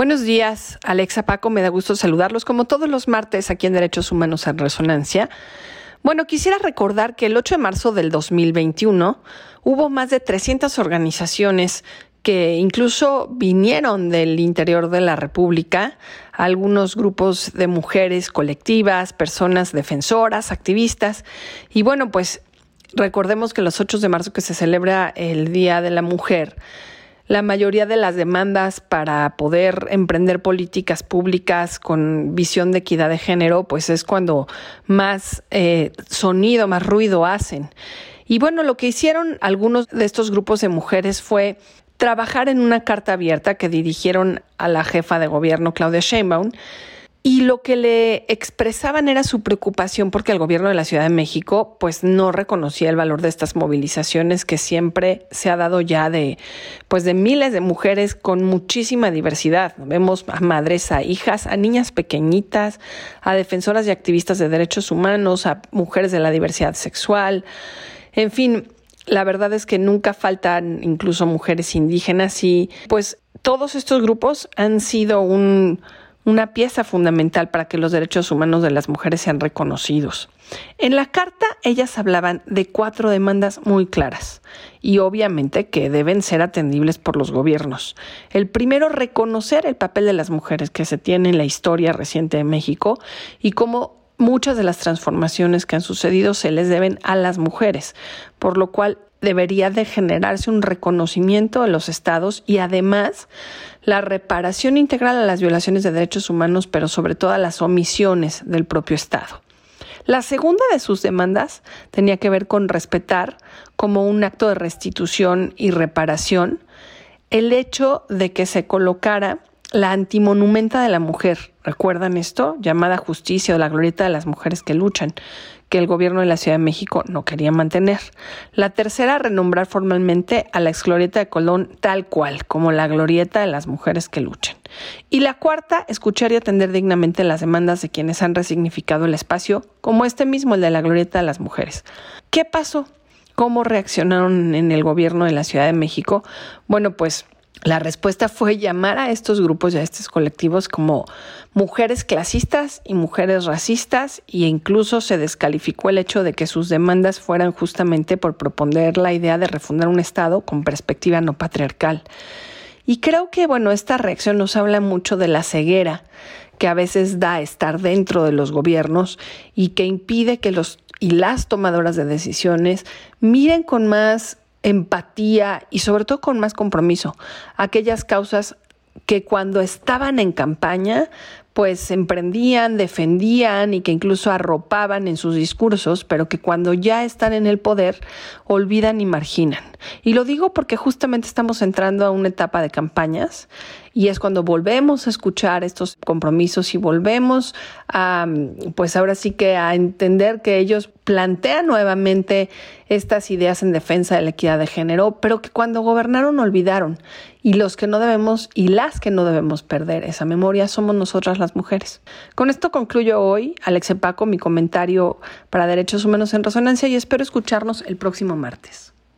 Buenos días, Alexa Paco, me da gusto saludarlos como todos los martes aquí en Derechos Humanos en Resonancia. Bueno, quisiera recordar que el 8 de marzo del 2021 hubo más de 300 organizaciones que incluso vinieron del interior de la República, algunos grupos de mujeres colectivas, personas defensoras, activistas, y bueno, pues recordemos que los 8 de marzo que se celebra el Día de la Mujer, la mayoría de las demandas para poder emprender políticas públicas con visión de equidad de género, pues es cuando más eh, sonido, más ruido hacen. Y bueno, lo que hicieron algunos de estos grupos de mujeres fue trabajar en una carta abierta que dirigieron a la jefa de gobierno, Claudia Sheinbaum, y lo que le expresaban era su preocupación porque el gobierno de la Ciudad de México pues no reconocía el valor de estas movilizaciones que siempre se ha dado ya de pues de miles de mujeres con muchísima diversidad. Vemos a madres, a hijas, a niñas pequeñitas, a defensoras y activistas de derechos humanos, a mujeres de la diversidad sexual. En fin, la verdad es que nunca faltan incluso mujeres indígenas y pues todos estos grupos han sido un una pieza fundamental para que los derechos humanos de las mujeres sean reconocidos. En la carta ellas hablaban de cuatro demandas muy claras y obviamente que deben ser atendibles por los gobiernos. El primero, reconocer el papel de las mujeres que se tiene en la historia reciente de México y cómo muchas de las transformaciones que han sucedido se les deben a las mujeres, por lo cual debería de generarse un reconocimiento de los estados y además la reparación integral a las violaciones de derechos humanos, pero sobre todo a las omisiones del propio Estado. La segunda de sus demandas tenía que ver con respetar como un acto de restitución y reparación el hecho de que se colocara la antimonumenta de la mujer, ¿recuerdan esto? Llamada justicia o la glorieta de las mujeres que luchan, que el gobierno de la Ciudad de México no quería mantener. La tercera, renombrar formalmente a la exglorieta de Colón tal cual, como la glorieta de las mujeres que luchan. Y la cuarta, escuchar y atender dignamente las demandas de quienes han resignificado el espacio, como este mismo, el de la glorieta de las mujeres. ¿Qué pasó? ¿Cómo reaccionaron en el gobierno de la Ciudad de México? Bueno, pues la respuesta fue llamar a estos grupos y a estos colectivos como mujeres clasistas y mujeres racistas e incluso se descalificó el hecho de que sus demandas fueran justamente por proponer la idea de refundar un Estado con perspectiva no patriarcal. Y creo que, bueno, esta reacción nos habla mucho de la ceguera que a veces da estar dentro de los gobiernos y que impide que los y las tomadoras de decisiones miren con más empatía y sobre todo con más compromiso. Aquellas causas que cuando estaban en campaña pues emprendían, defendían y que incluso arropaban en sus discursos, pero que cuando ya están en el poder olvidan y marginan. Y lo digo porque justamente estamos entrando a una etapa de campañas y es cuando volvemos a escuchar estos compromisos y volvemos a, pues ahora sí que a entender que ellos plantean nuevamente estas ideas en defensa de la equidad de género, pero que cuando gobernaron olvidaron. Y los que no debemos y las que no debemos perder esa memoria somos nosotras las mujeres. Con esto concluyo hoy, Alex Paco, mi comentario para Derechos Humanos en Resonancia y espero escucharnos el próximo martes.